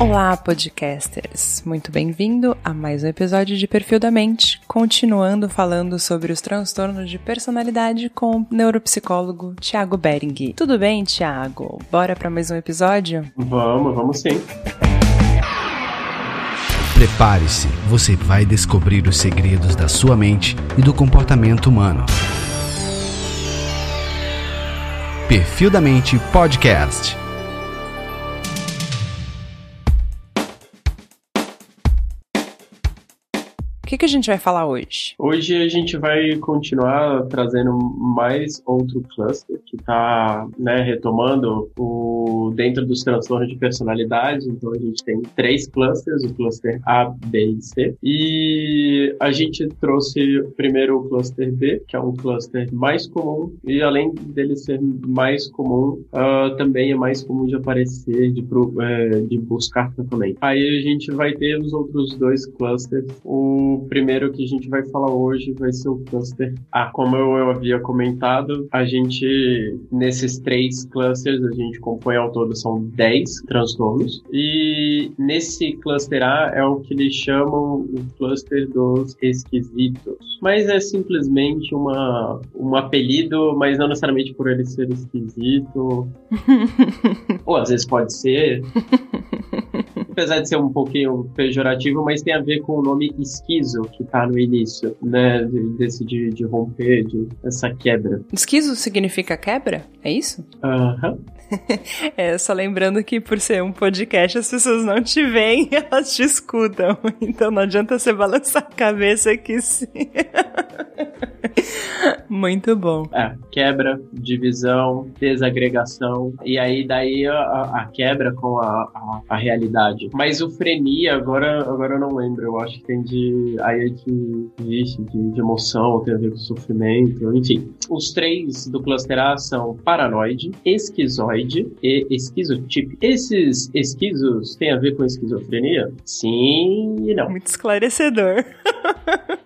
Olá, podcasters! Muito bem-vindo a mais um episódio de Perfil da Mente, continuando falando sobre os transtornos de personalidade com o neuropsicólogo Tiago Bering. Tudo bem, Tiago? Bora para mais um episódio? Vamos, vamos sim. Prepare-se, você vai descobrir os segredos da sua mente e do comportamento humano. Perfil da Mente Podcast. Que, que a gente vai falar hoje? Hoje a gente vai continuar trazendo mais outro cluster que está né, retomando o dentro dos transtornos de personalidade. Então a gente tem três clusters, o cluster A, B e C. E a gente trouxe primeiro o cluster B, que é um cluster mais comum e além dele ser mais comum, uh, também é mais comum de aparecer, de, uh, de buscar também. Aí a gente vai ter os outros dois clusters. O primeiro que a gente vai falar hoje vai ser o cluster A. Como eu havia comentado, a gente, nesses três clusters, a gente compõe ao todo são 10 transtornos. E nesse cluster A é o que eles chamam o cluster dos esquisitos. Mas é simplesmente uma, um apelido, mas não necessariamente por ele ser esquisito. Ou às vezes pode ser. Apesar de ser um pouquinho pejorativo, mas tem a ver com o nome esquizo que tá no início, né? Desse de, de romper, de essa quebra. Esquizo significa quebra? É isso? Aham. Uhum. é, só lembrando que por ser um podcast, as pessoas não te veem, elas te escutam. Então não adianta você balançar a cabeça que sim. Muito bom. É, quebra, divisão, desagregação, e aí daí a, a quebra com a, a, a, realidade. Mas o frenia, agora, agora eu não lembro, eu acho que tem de. Aí é de, de, de emoção, tem a ver com sofrimento, enfim. Os três do cluster A são paranoide, esquizoide e esquizotipe. Esses esquizos têm a ver com esquizofrenia? Sim e não. Muito esclarecedor.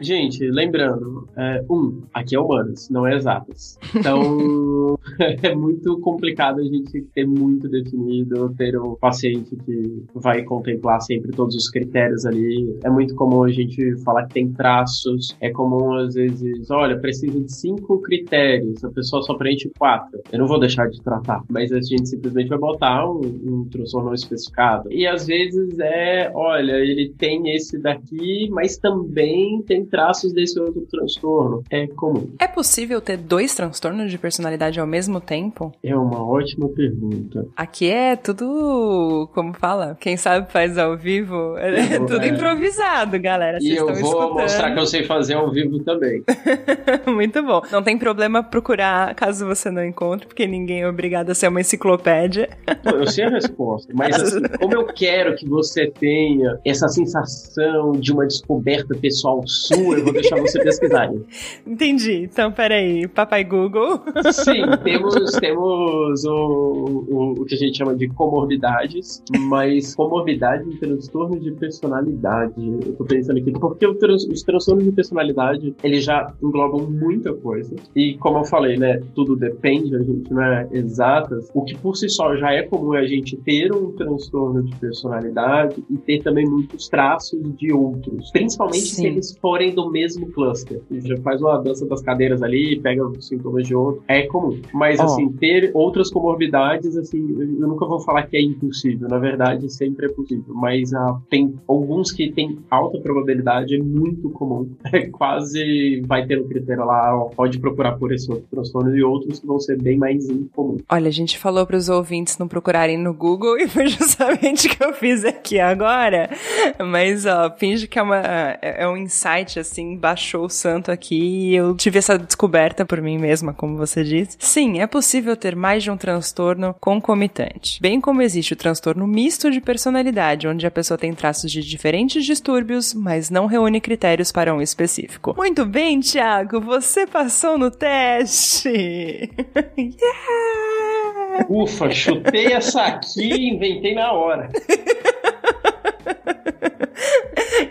Gente, lembrando, é, um, aqui é humanas, não é exatas. Então, é muito complicado a gente ter muito definido, ter um paciente que vai contemplar sempre todos os critérios ali. É muito comum a gente falar que tem traços, é comum às vezes, olha, precisa de cinco critérios, a pessoa só preenche quatro. Eu não vou deixar de tratar, mas a gente simplesmente vai botar um, um transtorno especificado. E às vezes é, olha, ele tem esse daqui, mas também tem traços desse outro transtorno. É comum. É possível ter dois transtornos de personalidade ao mesmo tempo? É uma ótima pergunta. Aqui é tudo, como fala? Quem sabe faz ao vivo. É tudo é. improvisado, galera. Vocês e eu vou escutando. mostrar que eu sei fazer ao vivo também. Muito bom. Não tem problema procurar caso você não encontre, porque ninguém é obrigado a ser uma enciclopédia. eu sei a resposta, mas assim, como eu quero que você tenha essa sensação de uma descoberta pessoal sua, eu vou deixar você pesquisar. Entendi. Então, peraí, papai Google. Sim, temos, temos o, o, o, que a gente chama de comorbidades, mas comorbidade em transtorno de personalidade. Eu tô pensando aqui, porque trans, os transtornos de personalidade, eles já englobam muita coisa. E como eu falei, né, tudo depende, a gente não é exatas. O que por si só já é comum é a gente ter um transtorno de personalidade e ter também muitos traços de outros. Principalmente Sim. se eles forem do mesmo cluster. Já faz uma dança das cadeiras ali, pega os sintomas de outro. É comum. Mas, oh. assim, ter outras comorbidades, assim, eu nunca vou falar que é impossível. Na verdade, sempre é possível. Mas ah, tem alguns que tem alta probabilidade, é muito comum. É quase vai ter um critério lá, ó, pode procurar por esse outro transtorno e outros que vão ser bem mais incomum. Olha, a gente falou para os ouvintes não procurarem no Google e foi justamente o que eu fiz aqui agora. Mas, ó, finge que é, uma, é, é um insight assim, baixou o santo aqui e eu tive essa descoberta por mim mesma, como você disse. Sim, é possível ter mais de um transtorno concomitante. Bem como existe o transtorno misto de personalidade, onde a pessoa tem traços de diferentes distúrbios, mas não reúne critérios para um específico. Muito bem, Thiago, você passou no teste! yeah! Ufa, chutei essa aqui e inventei na hora.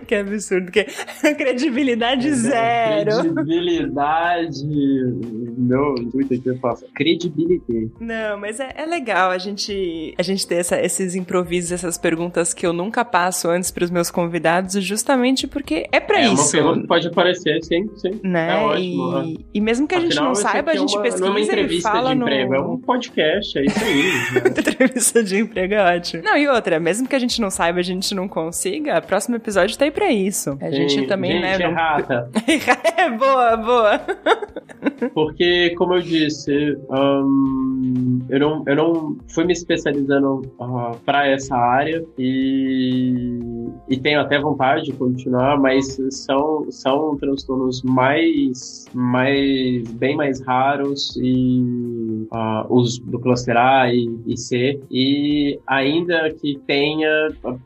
que absurdo. Que... Credibilidade zero. Credibilidade. Meu intuito aqui eu faço. Credibilidade. Não, mas é, é, legal a gente, a gente ter essa, esses improvisos, essas perguntas que eu nunca passo antes para os meus convidados, justamente porque é para é isso. É uma pergunta que pode aparecer, sim, sim. Né? É ótimo. E, é. e mesmo que a gente não saiba, a gente uma, pesquisa não é uma entrevista fala de emprego, no... é um podcast, é isso aí. Né? entrevista de emprego é ótimo. Não, e outra, mesmo que a gente não saiba, a gente não consiga, o próximo episódio tá aí pra isso. A gente Sim, também, gente, né? É rata. é boa, boa. Porque, como eu disse, um, eu, não, eu não fui me especializando uh, para essa área e, e tenho até vontade de continuar, mas são, são transtornos mais, mais bem mais raros e uh, os do cluster A e, e C e ainda que tenha,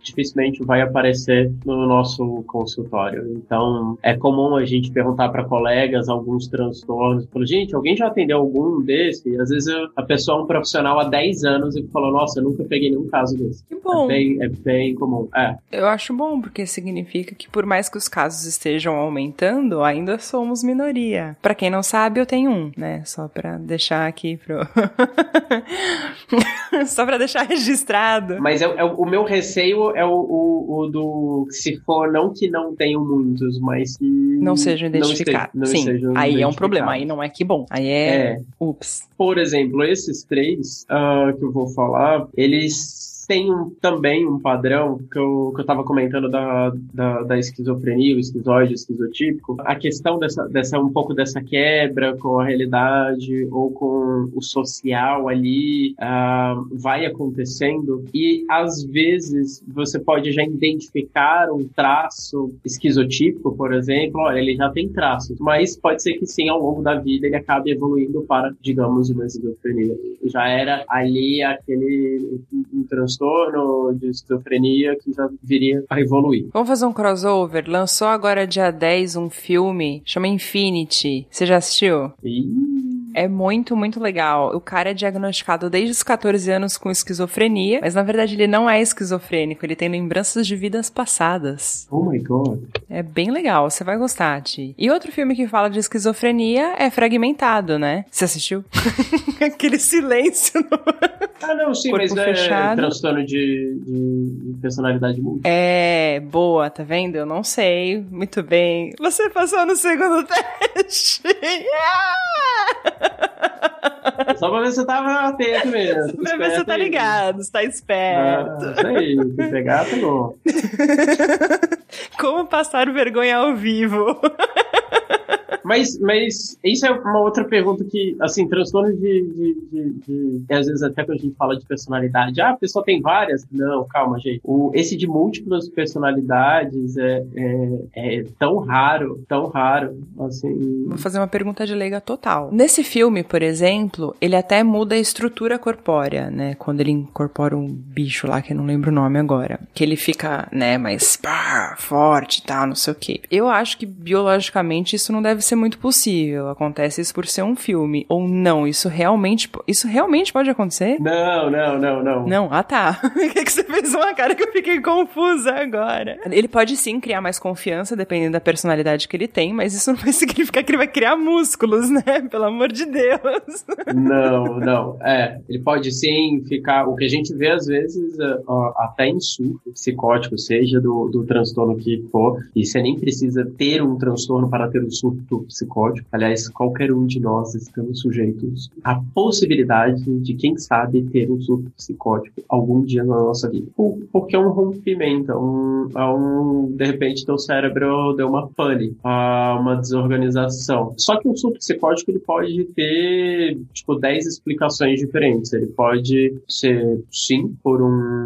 dificilmente vai aparecer no nosso consultório. Então, é comum a gente perguntar para colegas alguns transtornos, falou, gente, alguém já atendeu algum desse? E às vezes eu, a pessoa é um profissional há 10 anos e falou, nossa, eu nunca peguei nenhum caso desse. Que bom. É bem, é bem comum. É. Eu acho bom, porque significa que por mais que os casos estejam aumentando, ainda somos minoria. Para quem não sabe, eu tenho um, né? Só para deixar aqui pro Só para deixar registrado. Mas é, é, o meu receio é o, o, o, do se for não que não tenham muitos, mas que não sejam identificados. Não Sim, sejam aí é um problema. Aí não é que bom. Aí é, é. ups. Por exemplo, esses três uh, que eu vou falar, eles tem um, também um padrão que eu, que eu tava comentando da, da, da esquizofrenia, o esquizoide, o esquizotípico. A questão dessa, dessa, um pouco dessa quebra com a realidade ou com o social ali uh, vai acontecendo e às vezes você pode já identificar um traço esquizotípico, por exemplo, olha, ele já tem traços, mas pode ser que sim, ao longo da vida ele acabe evoluindo para, digamos, uma esquizofrenia. Já era ali aquele um transtorno transtorno de esquizofrenia que já viria a evoluir. Vamos fazer um crossover. Lançou agora dia 10 um filme, chama Infinity. Você já assistiu? Ih. É muito, muito legal. O cara é diagnosticado desde os 14 anos com esquizofrenia, mas na verdade ele não é esquizofrênico, ele tem lembranças de vidas passadas. Oh my god. É bem legal, você vai gostar, Ti. E outro filme que fala de esquizofrenia é Fragmentado, né? Você assistiu? Aquele silêncio. No... Ah, não, sim, Corpo mas é fechado. transtorno de, de personalidade múltipla. É, boa, tá vendo? Eu não sei muito bem. Você passou no segundo teste. Só pra ver se você tava atento mesmo. Pra ver se você tá ligado, você tá esperto. Ah, isso aí, se pegar, pegou. Como passar vergonha ao vivo? Mas, mas isso é uma outra pergunta que, assim, transtorno de, de, de, de Às vezes, até quando a gente fala de personalidade, ah, a pessoa tem várias. Não, calma, gente. O, esse de múltiplas personalidades é, é, é tão raro, tão raro, assim. Vou fazer uma pergunta de leiga total. Nesse filme, por exemplo, ele até muda a estrutura corpórea, né? Quando ele incorpora um bicho lá, que eu não lembro o nome agora. Que ele fica, né, mais pá, forte e tal, não sei o quê. Eu acho que biologicamente isso não deve ser muito possível. Acontece isso por ser um filme. Ou não, isso realmente. Isso realmente pode acontecer? Não, não, não, não. Não, ah tá. O que, que você fez uma cara que eu fiquei confusa agora? Ele pode sim criar mais confiança, dependendo da personalidade que ele tem, mas isso não vai significar que ele vai criar músculos, né? Pelo amor de Deus. Não, não. É, ele pode sim ficar. O que a gente vê às vezes, é, até em surto psicótico, seja do, do transtorno que for, e você nem precisa ter um transtorno para ter um surto psicótico. Aliás, qualquer um de nós estamos sujeitos à possibilidade de, quem sabe, ter um surto psicótico algum dia na nossa vida. Por- Porque é um rompimento, é um, é um de repente teu cérebro deu uma pane, uma desorganização. Só que um surto psicótico ele pode ter tipo 10 explicações diferentes. Ele pode ser sim por um,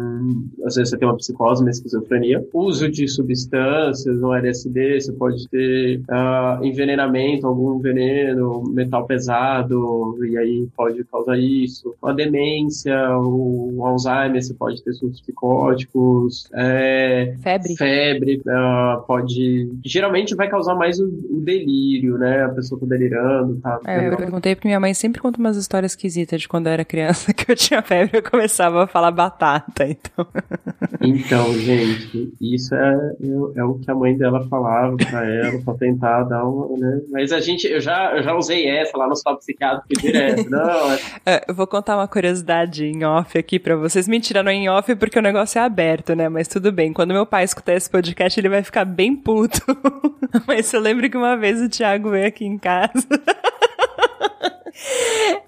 às vezes você tem uma psicose, uma esquizofrenia, uso de substâncias, um LSD, você pode ter ah, envenenamento, algum veneno, metal pesado, e aí pode causar isso. Uma demência, o Alzheimer, você pode ter surtos psicóticos, é, Febre. febre, ah, pode. Geralmente vai causar mais o, o delírio, né? A pessoa tá delirando, tá. É, eu perguntei porque minha mãe sempre conta umas histórias esquisitas de quando eu era criança que eu tinha febre e eu começava a falar batata, então. Então, gente, isso é, é, o que a mãe dela falava pra ela, pra tentar dar uma, né? Mas a gente, eu já, eu já usei essa lá no stop psiquiátrico direto, não. É... É, eu vou contar uma curiosidade em off aqui pra vocês. Mentira, não é em off porque o negócio é aberto, né? Mas tudo bem. Quando meu pai escutar esse podcast, ele vai ficar bem puto. Mas eu lembro que uma vez o Thiago veio aqui em casa.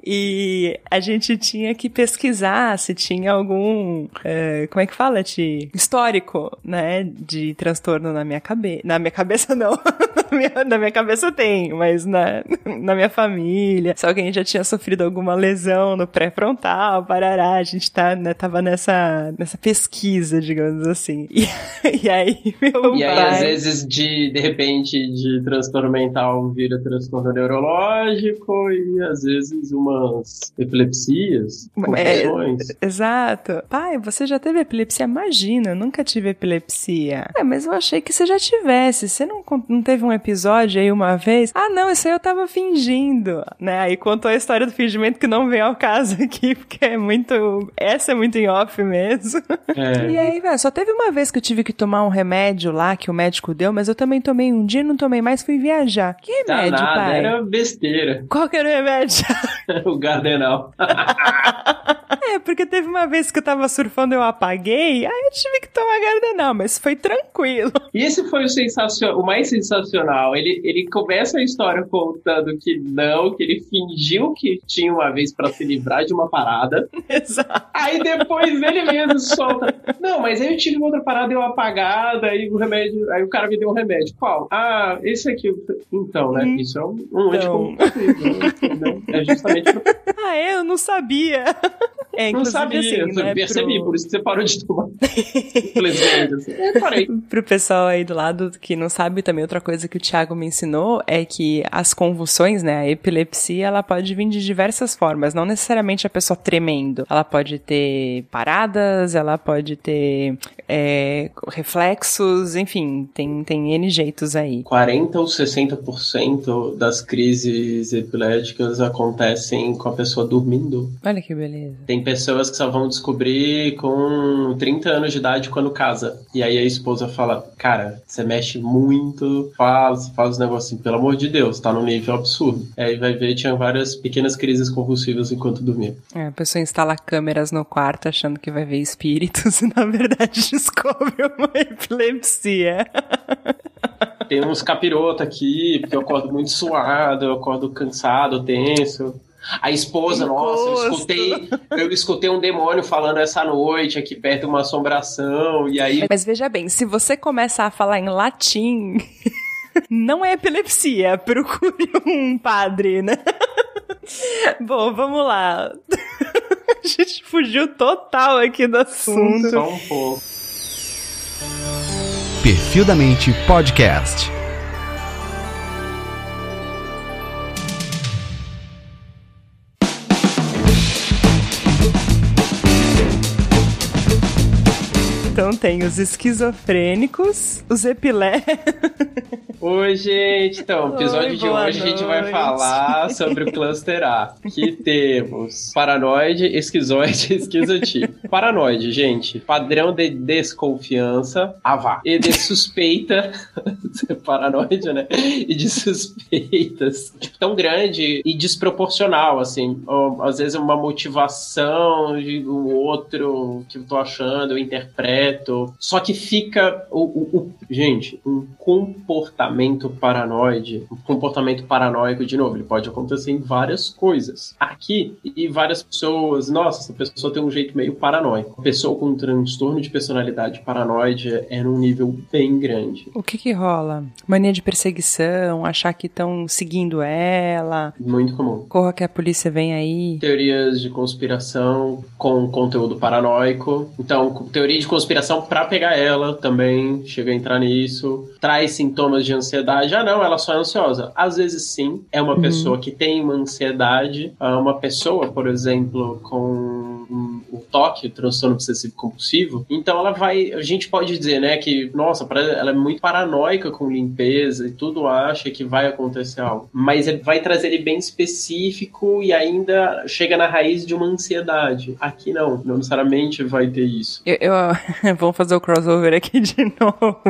E a gente tinha que pesquisar se tinha algum, é, como é que fala, de histórico, né, de transtorno na minha cabeça. Na minha cabeça não, na, minha, na minha cabeça tem, mas na, na minha família. Se alguém já tinha sofrido alguma lesão no pré-frontal, parará, a gente tá, né, tava nessa, nessa pesquisa, digamos assim. E, e aí, meu E pai... aí, às vezes, de, de repente, de transtorno mental vira transtorno neurológico e às vezes umas epilepsias, confusões. É, exato. Pai, você já teve epilepsia? Imagina, eu nunca tive epilepsia. É, mas eu achei que você já tivesse. Você não, não teve um episódio aí uma vez? Ah, não, isso aí eu tava fingindo, né? Aí contou a história do fingimento que não vem ao caso aqui, porque é muito... Essa é muito em off mesmo. É. E aí, velho, só teve uma vez que eu tive que tomar um remédio lá que o médico deu, mas eu também tomei um dia, não tomei mais, fui viajar. Que remédio, tá nada, pai? Era besteira. Qual que era o remédio? o Gardenal. é, porque teve uma vez que eu tava surfando e eu apaguei, aí eu tive que tomar Gardenal, mas foi tranquilo. E esse foi o, sensacion... o mais sensacional. Ele, ele começa a história contando que não, que ele fingiu que tinha uma vez para se livrar de uma parada. Exato. Aí depois ele mesmo solta. Não, mas aí eu tive uma outra parada deu apagada, aí o remédio. Aí o cara me deu um remédio. Qual? Ah, esse aqui. Então, né? Hum. Isso é um, um então. Né? É justamente. Pra... Ah, é? Eu não sabia. É, não sabia, assim, eu né, percebi, pro... por isso que você parou de tomar. Infelizmente, assim. Eu parei. Pro pessoal aí do lado que não sabe, também outra coisa que o Thiago me ensinou é que as convulsões, né, a epilepsia, ela pode vir de diversas formas, não necessariamente a pessoa tremendo. Ela pode ter paradas, ela pode ter é, reflexos, enfim, tem, tem N jeitos aí. 40 ou 60% das crises epiléticas acontecem com a pessoa dormindo. Olha que beleza. Tem pessoas que só vão descobrir com 30 anos de idade quando casa. E aí a esposa fala: Cara, você mexe muito, faz, faz os negócios pelo amor de Deus, tá num nível absurdo. E aí vai ver, tinha várias pequenas crises convulsivas enquanto dormia. É, a pessoa instala câmeras no quarto achando que vai ver espíritos e na verdade descobre uma epilepsia. Tem uns capirotos aqui, porque eu acordo muito suado, eu acordo cansado, tenso. A esposa, nossa, eu escutei, eu escutei um demônio falando essa noite aqui perto de uma assombração, e aí. Mas veja bem, se você começar a falar em latim, não é epilepsia, procure um padre, né? Bom, vamos lá. A gente fugiu total aqui do assunto. Só um pouco. Perfil da Mente Podcast. Então tem os esquizofrênicos, os epilé. Oi, gente. Então, no episódio Oi, de hoje noite. a gente vai falar sobre o cluster A. Que temos paranoide, esquizoide e esquizotipo. Paranoide, gente. Padrão de desconfiança, avá. E de suspeita, paranoide, né? E de suspeitas. Tipo, tão grande e desproporcional, assim. Às vezes uma motivação de um outro que eu tô achando, eu interpreto só que fica o, o, o, gente, um comportamento paranoide, um comportamento paranoico de novo, ele pode acontecer em várias coisas. Aqui e várias pessoas, nossa, essa pessoa tem um jeito meio paranoico. A pessoa com um transtorno de personalidade paranoide é num nível bem grande. O que que rola? Mania de perseguição, achar que estão seguindo ela. Muito comum. Corra que a polícia vem aí. Teorias de conspiração com conteúdo paranoico. Então, teoria de conspiração conspiração para pegar ela também, chega a entrar nisso. Traz sintomas de ansiedade. Ah, não, ela só é ansiosa. Às vezes sim, é uma uhum. pessoa que tem uma ansiedade. Ah, uma pessoa, por exemplo, com TOC, o transtorno obsessivo compulsivo. Então ela vai, a gente pode dizer, né, que nossa, ela é muito paranoica com limpeza e tudo acha que vai acontecer algo, mas ele vai trazer ele bem específico e ainda chega na raiz de uma ansiedade. Aqui não, não necessariamente vai ter isso. Eu, eu vamos fazer o crossover aqui de novo.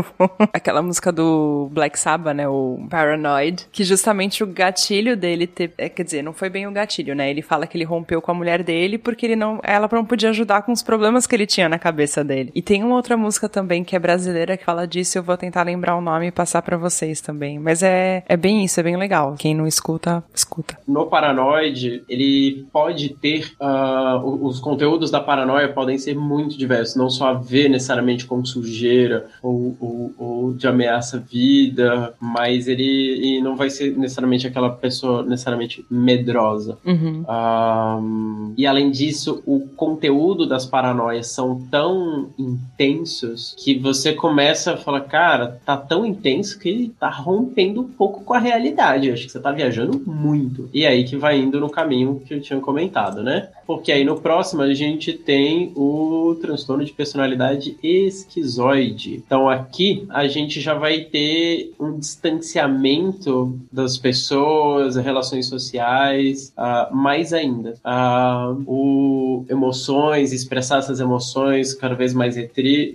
Aquela música do Black Sabbath, né, o Paranoid, que justamente o gatilho dele ter, é, quer dizer, não foi bem o gatilho, né? Ele fala que ele rompeu com a mulher dele porque ele não, ela não podia ajudar com os problemas que ele tinha na cabeça dele. E tem uma outra música também que é brasileira que fala disso, eu vou tentar lembrar o nome e passar para vocês também. Mas é, é bem isso, é bem legal. Quem não escuta, escuta. No Paranoid, ele pode ter. Uh, os conteúdos da paranoia podem ser muito diversos, não só a ver necessariamente com sujeira ou, ou, ou de ameaça à vida, mas ele não vai ser necessariamente aquela pessoa necessariamente medrosa. Uhum. Uh, e além disso, o conteúdo das paranoias são tão intensos que você começa a falar, cara, tá tão intenso que tá rompendo um pouco com a realidade. Acho que você tá viajando muito. E aí que vai indo no caminho que eu tinha comentado, né? Porque aí no próximo a gente tem o transtorno de personalidade esquizoide. Então aqui a gente já vai ter um distanciamento das pessoas, relações sociais, uh, mais ainda. Uh, o emoções, expressar essas emoções cada vez mais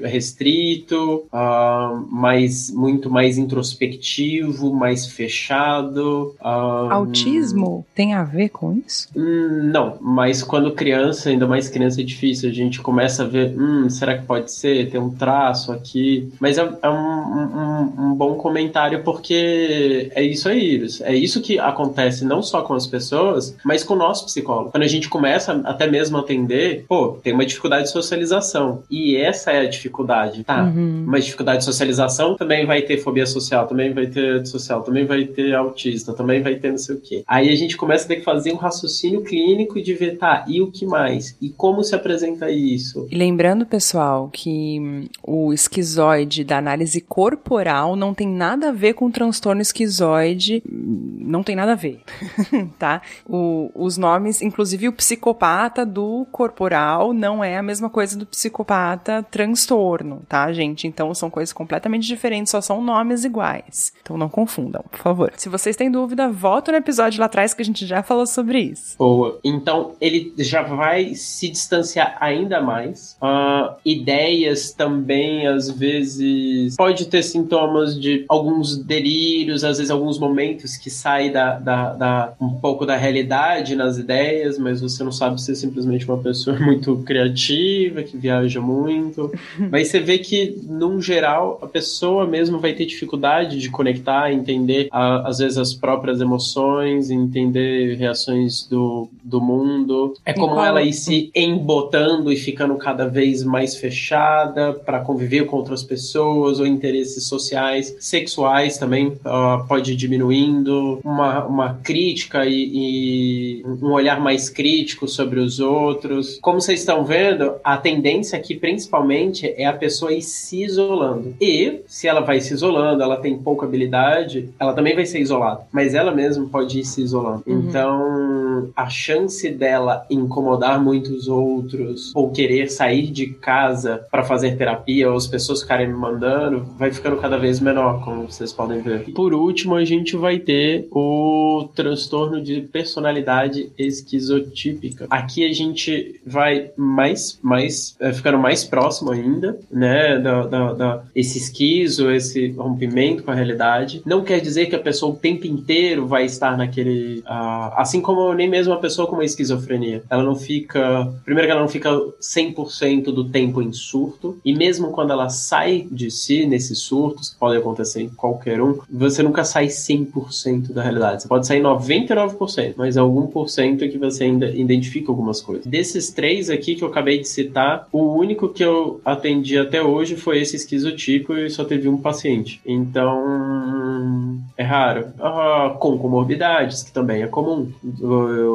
restrito, uh, mais, muito mais introspectivo, mais fechado. Autismo tem a ver com isso? Hum, não, mas quando criança, ainda mais criança é difícil, a gente começa a ver, hum, será que pode ser? Tem um traço aqui. Mas é, é um, um, um, bom comentário porque é isso aí, é isso que acontece não só com as pessoas, mas com o nosso psicólogo. Quando a gente começa até mesmo a atender, pô, tem uma dificuldade de socialização. E essa é a dificuldade, tá? Uhum. Uma dificuldade de socialização também vai ter fobia social, também vai ter social, também vai ter autista, também vai ter não sei o quê. Aí a gente começa a ter que fazer um raciocínio clínico de ver, tá, e o que mais? E como se apresenta isso? E lembrando, pessoal, que hum, o esquizoide da análise corporal não tem nada a ver com o transtorno esquizoide, hum, não tem nada a ver, tá? O, os nomes, inclusive o psicopata do corporal não é a mesma coisa do psicopata transtorno, tá, gente? Então são coisas completamente diferentes, só são nomes iguais. Então não confundam, por favor. Se vocês têm dúvida, volta no episódio lá atrás que a gente já falou sobre isso. Boa. Então ele já vai se distanciar ainda mais. Uh, ideias também, às vezes, pode ter sintomas de alguns delírios, às vezes alguns momentos que sai da, da, da um pouco da realidade nas ideias, mas você não sabe ser simplesmente uma pessoa muito criativa, que viaja muito. Mas você vê que, num geral, a pessoa mesmo vai ter dificuldade de conectar, entender, a, às vezes, as próprias emoções, entender reações do, do mundo. É como ela ir se embotando e ficando cada vez mais fechada para conviver com outras pessoas ou interesses sociais, sexuais também uh, pode ir diminuindo, uma, uma crítica e, e um olhar mais crítico sobre os outros. Como vocês estão vendo, a tendência aqui principalmente é a pessoa ir se isolando. E se ela vai se isolando, ela tem pouca habilidade, ela também vai ser isolada, mas ela mesma pode ir se isolando. Uhum. Então, a chance dela incomodar muitos outros ou querer sair de casa para fazer terapia ou as pessoas ficarem me mandando vai ficando cada vez menor, como vocês podem ver. Por último, a gente vai ter o transtorno de personalidade esquizotípica. Aqui a gente vai mais, mais é, ficando mais próximo ainda, né, da, da, da, esse esquizo, esse rompimento com a realidade. Não quer dizer que a pessoa o tempo inteiro vai estar naquele, uh, assim como nem mesmo a pessoa com uma esquizofrenia. Ela não fica, primeiro que ela não fica 100% do tempo em surto, e mesmo quando ela sai de si nesses surtos, que podem acontecer em qualquer um, você nunca sai 100% da realidade. Você pode sair 99%, mas algum por cento é que você ainda identifica algumas coisas. Desses três aqui que eu acabei de citar, o único que eu atendi até hoje foi esse esquizotipo e só teve um paciente. Então, é raro. Ah, com comorbidades, que também é comum.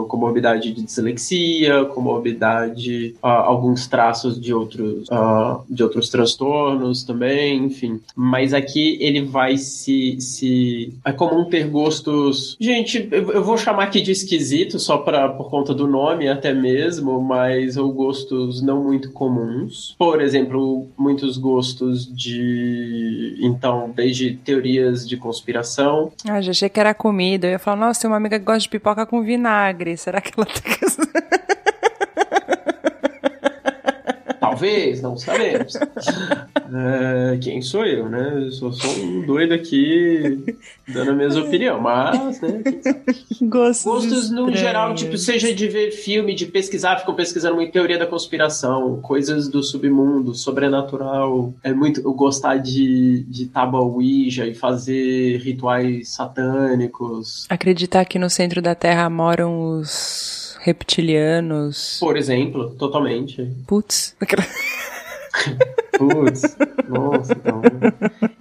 Comorbidade de dislexia, comorbidade, uh, alguns traços de outros, uh, de outros transtornos também, enfim. Mas aqui ele vai se, se... É comum ter gostos... Gente, eu, vou chamar aqui de esquisito, só pra, por conta do nome até mesmo, mas ou gostos não muito comuns. Por exemplo, muitos gostos de... Então, desde teorias de conspiração. Ah, já achei que era comida. Eu ia falar, nossa, tem uma amiga que gosta de pipoca com vinagre. Será que ela que... Talvez, não sabemos. é, quem sou eu, né? Eu sou só um doido aqui dando a minha opinião, mas, né? Gostos, Gostos no geral, tipo, seja de ver filme, de pesquisar, ficam pesquisando muito teoria da conspiração, coisas do submundo, sobrenatural. É muito eu gostar de, de tábua Ouija e fazer rituais satânicos. Acreditar que no centro da Terra moram os reptilianos. Por exemplo, totalmente. Putz. Putz, nossa, então.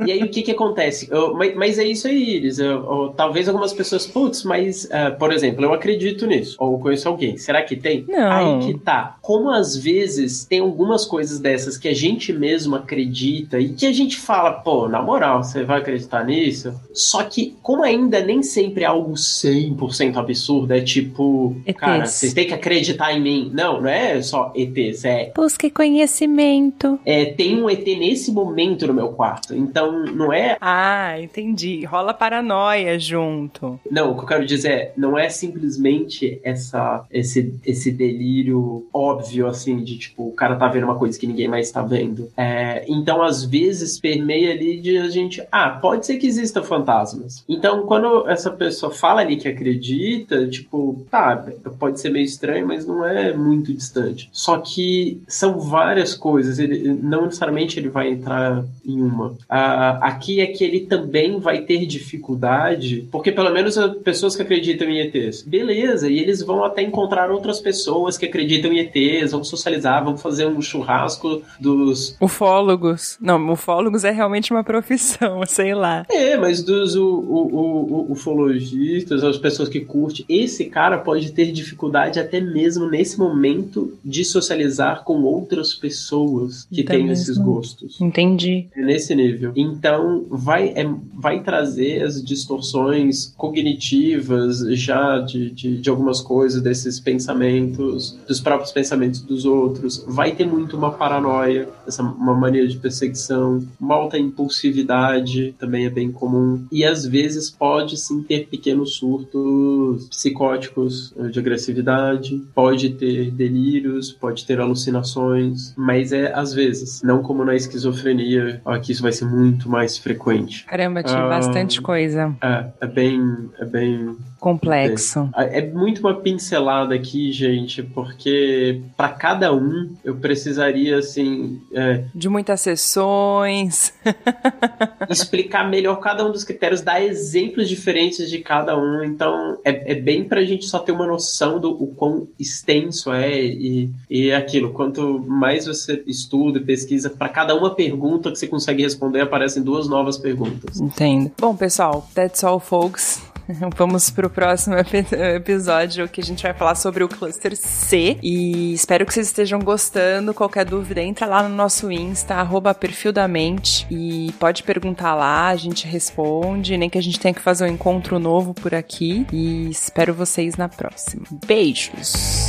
E aí o que que acontece? Eu, mas, mas, é isso aí, Iris. Eu, eu, talvez algumas pessoas, putz, mas, uh, por exemplo, eu acredito nisso. Ou conheço alguém. Será que tem? Não. Aí que tá. Como às vezes tem algumas coisas dessas que a gente mesmo acredita e que a gente fala, pô, na moral, você vai acreditar nisso? Só que, como ainda nem sempre é algo 100% absurdo, é tipo, ETs. cara, vocês têm que acreditar em mim. Não, não é só ETs, é. Busque conhecimento. É, tem um ET nesse momento no meu quarto. Então, não é. Ah, entendi. Rola paranoia junto. Não, o que eu quero dizer é, não é simplesmente essa, esse, esse delírio óbvio, assim, de tipo, o cara tá vendo uma coisa que ninguém mais tá vendo. É, então, às vezes, permeia ali de a gente. Ah, pode ser que existam fantasmas. Então, quando essa pessoa fala ali que acredita, tipo, tá, pode ser meio estranho, mas não é muito distante. Só que são várias coisas. Ele não necessariamente ele vai entrar em uma. Ah, aqui é que ele também vai ter dificuldade, porque pelo menos as pessoas que acreditam em ETs, beleza, e eles vão até encontrar outras pessoas que acreditam em ETs, vão socializar, vão fazer um churrasco dos. Ufólogos. Não, ufólogos é realmente uma profissão, sei lá. É, mas dos o, o, o, ufologistas, as pessoas que curtem, esse cara pode ter dificuldade até mesmo nesse momento de socializar com outras pessoas que Então têm esses gostos. Entendi. É nesse nível. Então, vai, é, vai trazer as distorções cognitivas já de, de, de algumas coisas, desses pensamentos, dos próprios pensamentos dos outros. Vai ter muito uma paranoia, essa, uma mania de perseguição, uma alta impulsividade também é bem comum. E às vezes pode sim ter pequenos surtos psicóticos eh, de agressividade, pode ter delírios, pode ter alucinações, mas é às vezes, não como na esquizofrenia, aqui isso vai ser muito mais frequente. Caramba, tinha Ah. bastante coisa. É, é bem, é bem Complexo. é muito uma pincelada aqui, gente, porque para cada um eu precisaria assim é, De muitas sessões. explicar melhor cada um dos critérios, dar exemplos diferentes de cada um. Então é, é bem pra gente só ter uma noção do o quão extenso é e, e é aquilo. Quanto mais você estuda e pesquisa, para cada uma pergunta que você consegue responder, aparecem duas novas perguntas. Entendo. Bom, pessoal, that's all, folks. Vamos pro próximo epi- episódio que a gente vai falar sobre o cluster C. E espero que vocês estejam gostando. Qualquer dúvida, entra lá no nosso Insta, arroba perfil da mente. E pode perguntar lá, a gente responde. Nem que a gente tenha que fazer um encontro novo por aqui. E espero vocês na próxima. Beijos!